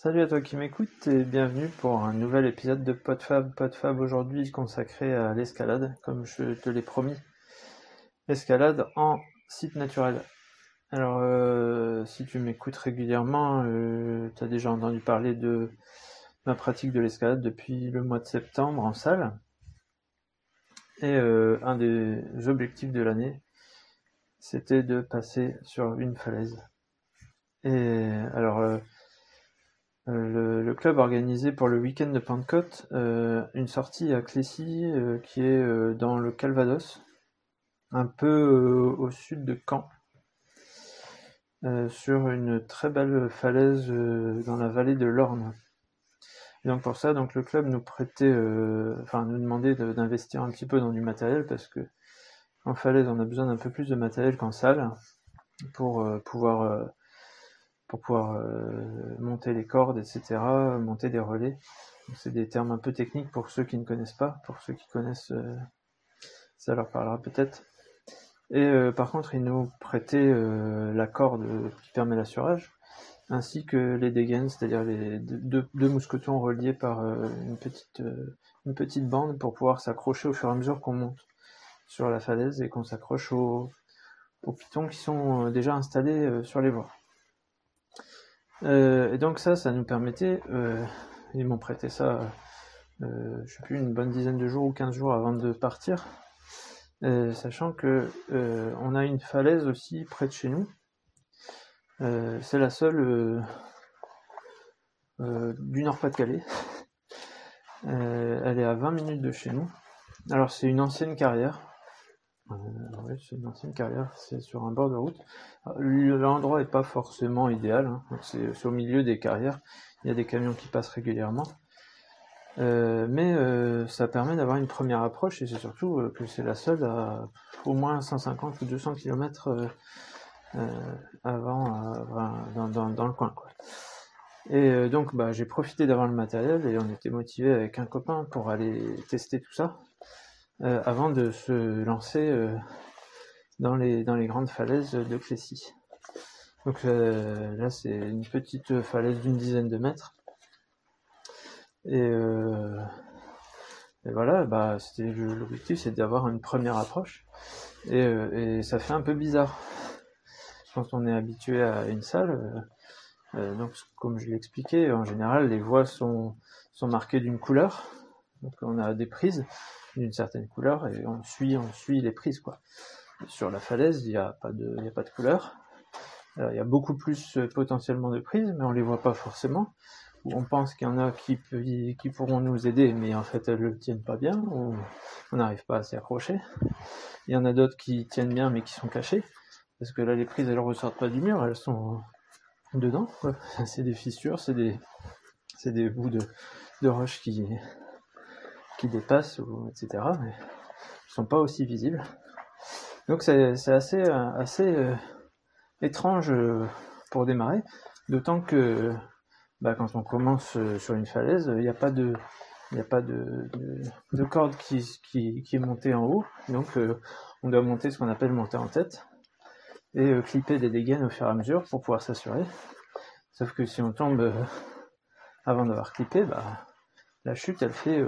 Salut à toi qui m'écoute et bienvenue pour un nouvel épisode de PodFab. PodFab aujourd'hui consacré à l'escalade, comme je te l'ai promis. L'escalade en site naturel. Alors, euh, si tu m'écoutes régulièrement, euh, tu as déjà entendu parler de ma pratique de l'escalade depuis le mois de septembre en salle. Et euh, un des objectifs de l'année, c'était de passer sur une falaise. Et alors, euh, club organisé pour le week-end de Pentecôte euh, une sortie à Clécy euh, qui est dans le Calvados, un peu au sud de Caen, sur une très belle falaise dans la vallée de l'Orne. Donc pour ça, donc le club nous prêtait, enfin nous demandait d'investir un petit peu dans du matériel parce que en falaise on a besoin d'un peu plus de matériel qu'en salle pour pouvoir pour pouvoir euh, monter les cordes, etc., monter des relais. C'est des termes un peu techniques pour ceux qui ne connaissent pas. Pour ceux qui connaissent, euh, ça leur parlera peut-être. Et euh, par contre, ils nous prêtaient la corde qui permet l'assurage, ainsi que les dégaines, c'est-à-dire les deux, mousquetons reliés par une, petite, une petite bande pour pouvoir s'accrocher au fur et à mesure qu'on monte sur la falaise et qu'on s'accroche aux, aux pitons qui sont déjà installés sur les voies. Euh, et donc ça, ça nous permettait, euh, ils m'ont prêté ça, euh, je sais plus, une bonne dizaine de jours ou 15 jours avant de partir, euh, sachant que on a une falaise aussi près de chez nous. c'est la seule du Nord-Pas-de-Calais. elle est à 20 minutes de chez nous. Alors c'est une ancienne carrière, euh, oui, c'est une ancienne carrière, c'est sur un bord de route. L'endroit est pas forcément idéal, hein. c'est au milieu des carrières, il y a des camions qui passent régulièrement. Euh, mais euh, ça permet d'avoir une première approche et c'est surtout euh, que c'est la seule à au moins 150 ou 200 km avant dans, dans, dans, le coin. Quoi. Et donc bah, j'ai profité d'avoir le matériel et on était motivé avec un copain pour aller tester tout ça. Euh, avant de se lancer euh, dans, les, dans les grandes falaises de Clécy. Donc euh, là, c'est une petite falaise d'une dizaine de mètres. Et, voilà, bah, l'objectif, c'est d'avoir une première approche. Et, et, ça fait un peu bizarre quand on est habitué à une salle. donc, comme je l'expliquais, en général, les voies sont, sont marquées d'une couleur. Donc, on a des prises d'une certaine couleur et on suit, on suit les prises quoi. Sur la falaise, il n'y a pas de, y a pas de couleur. il y a beaucoup plus euh, potentiellement de prises, mais on les voit pas forcément. On pense qu'il y en a qui, pourront nous aider, mais en fait elles ne tiennent pas bien, on n'arrive pas à s'y accrocher. Il y en a d'autres qui tiennent bien, mais qui sont cachées, parce que là les prises elles ressortent pas du mur, elles sont dedans. C'est des fissures, c'est des, c'est bouts de, de roche qui, qui dépassent, ou, etc. Mais sont pas aussi visibles. Donc c'est assez, euh, assez euh, étrange euh, pour démarrer, d'autant que bah, quand on commence sur une falaise, il n'y a pas de, il a pas de, de, corde qui, est montée en haut, donc on doit monter ce qu'on appelle monter en tête et clipper des dégaines au fur et à mesure pour pouvoir s'assurer. Sauf que si on tombe avant d'avoir clippé, bah, la chute elle fait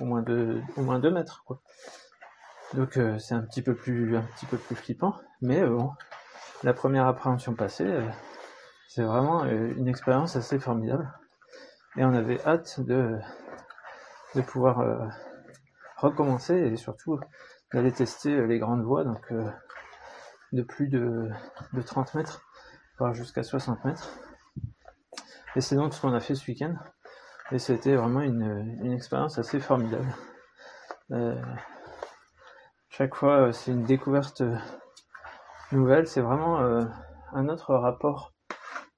au moins deux, au moins deux mètres, quoi. Donc euh, c'est un petit peu plus, un petit peu plus flippant, mais euh, bon, la première appréhension passée, euh, c'est vraiment une expérience assez formidable, et on avait hâte de, de pouvoir recommencer et surtout d'aller tester les grandes voies, donc de plus de, de 30 mètres, voire jusqu'à 60 mètres. Et c'est donc ce qu'on a fait ce week-end. Et c'était vraiment une, une, expérience assez formidable. Euh, chaque fois, euh, c'est une découverte euh, nouvelle. C'est vraiment un autre rapport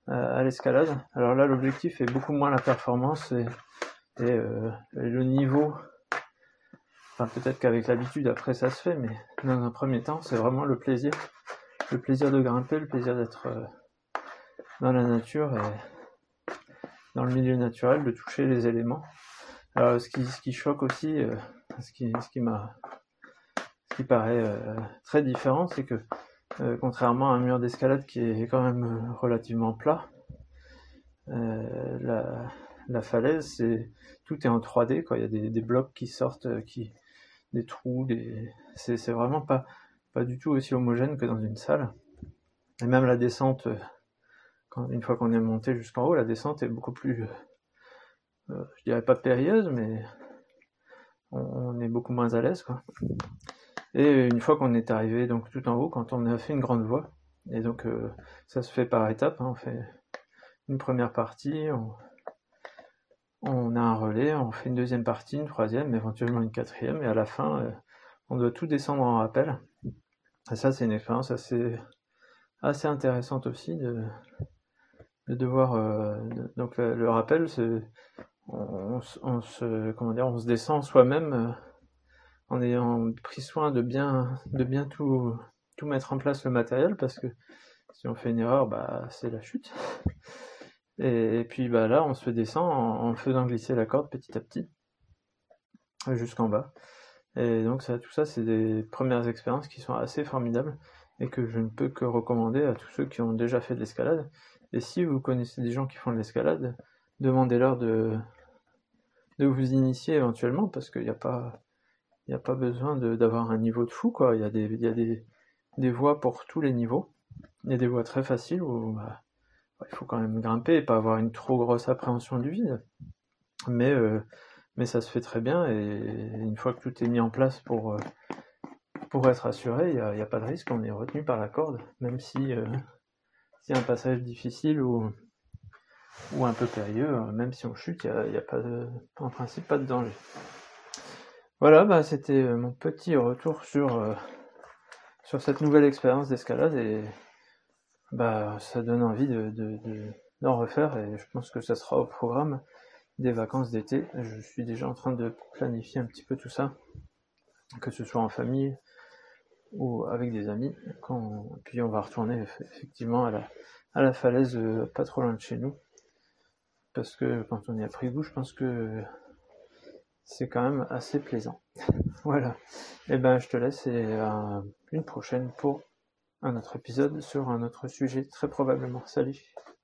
à l'escalade. Alors là, l'objectif est beaucoup moins la performance et, et, le niveau. Enfin, peut-être qu'avec l'habitude, après, ça se fait, mais dans un premier temps, c'est vraiment le plaisir. Le plaisir de grimper, le plaisir d'être dans la nature et dans le milieu naturel, de toucher les éléments. Alors, ce qui, ce qui choque aussi, euh, ce qui, ce qui ce qui paraît euh, très différent, c'est que euh, contrairement à un mur d'escalade qui est quand même relativement plat, la, la falaise, c'est tout est en 3D, quoi. Il y a des, des blocs qui sortent, qui des trous, des c'est vraiment pas pas du tout aussi homogène que dans une salle. Et même la descente, une fois qu'on est monté jusqu'en haut, la descente est beaucoup plus, euh, je dirais pas périlleuse, mais on, est beaucoup moins à l'aise. Et une fois qu'on est arrivé donc tout en haut, quand on a fait une grande voie, et donc euh, ça se fait par étapes, hein, on fait une première partie, on, a un relais, on fait une deuxième partie, une troisième, éventuellement une quatrième, et à la fin, euh, on doit tout descendre en rappel. Et ça, c'est une expérience assez, assez intéressante aussi de, de devoir. Euh, donc le, rappel, c'est on, on, se comment dire, on se descend soi-même euh, en ayant pris soin de bien de bien tout tout mettre en place le matériel parce que si on fait une erreur, bah c'est la chute. Et, puis bah là, on se descend en, en faisant glisser la corde petit à petit jusqu'en bas. Et donc ça, tout ça, c'est des premières expériences qui sont assez formidables et que je ne peux que recommander à tous ceux qui ont déjà fait de l'escalade. Et si vous connaissez des gens qui font de l'escalade, demandez-leur de, de vous initier éventuellement parce qu'il n'y a pas a pas besoin d'avoir un niveau de fou quoi. Il y a des y a des, des voies pour tous les niveaux. Il y a des voies très faciles où bah, il faut quand même grimper et pas avoir une trop grosse appréhension du vide. Mais euh, mais ça se fait très bien et une fois que tout est mis en place pour, euh, pour être assuré, il n'y a, pas de risque, on est retenu par la corde, même si euh, un passage difficile ou, ou un peu périlleux, euh, même si on chute, il n'y a, pas de, en principe pas de danger. Voilà, bah, c'était mon petit retour sur, sur cette nouvelle expérience d'escalade et bah, ça donne envie de, d'en refaire et je pense que ça sera au programme des vacances d'été. Je suis déjà en train de planifier un petit peu tout ça, que ce soit en famille ou avec des amis. Quand... Puis on va retourner effectivement à la, falaise euh, pas trop loin de chez nous. Parce que quand on y a pris goût, je pense que c'est quand même assez plaisant. voilà. Et eh ben je te laisse et une prochaine pour un autre épisode sur un autre sujet très probablement. Salut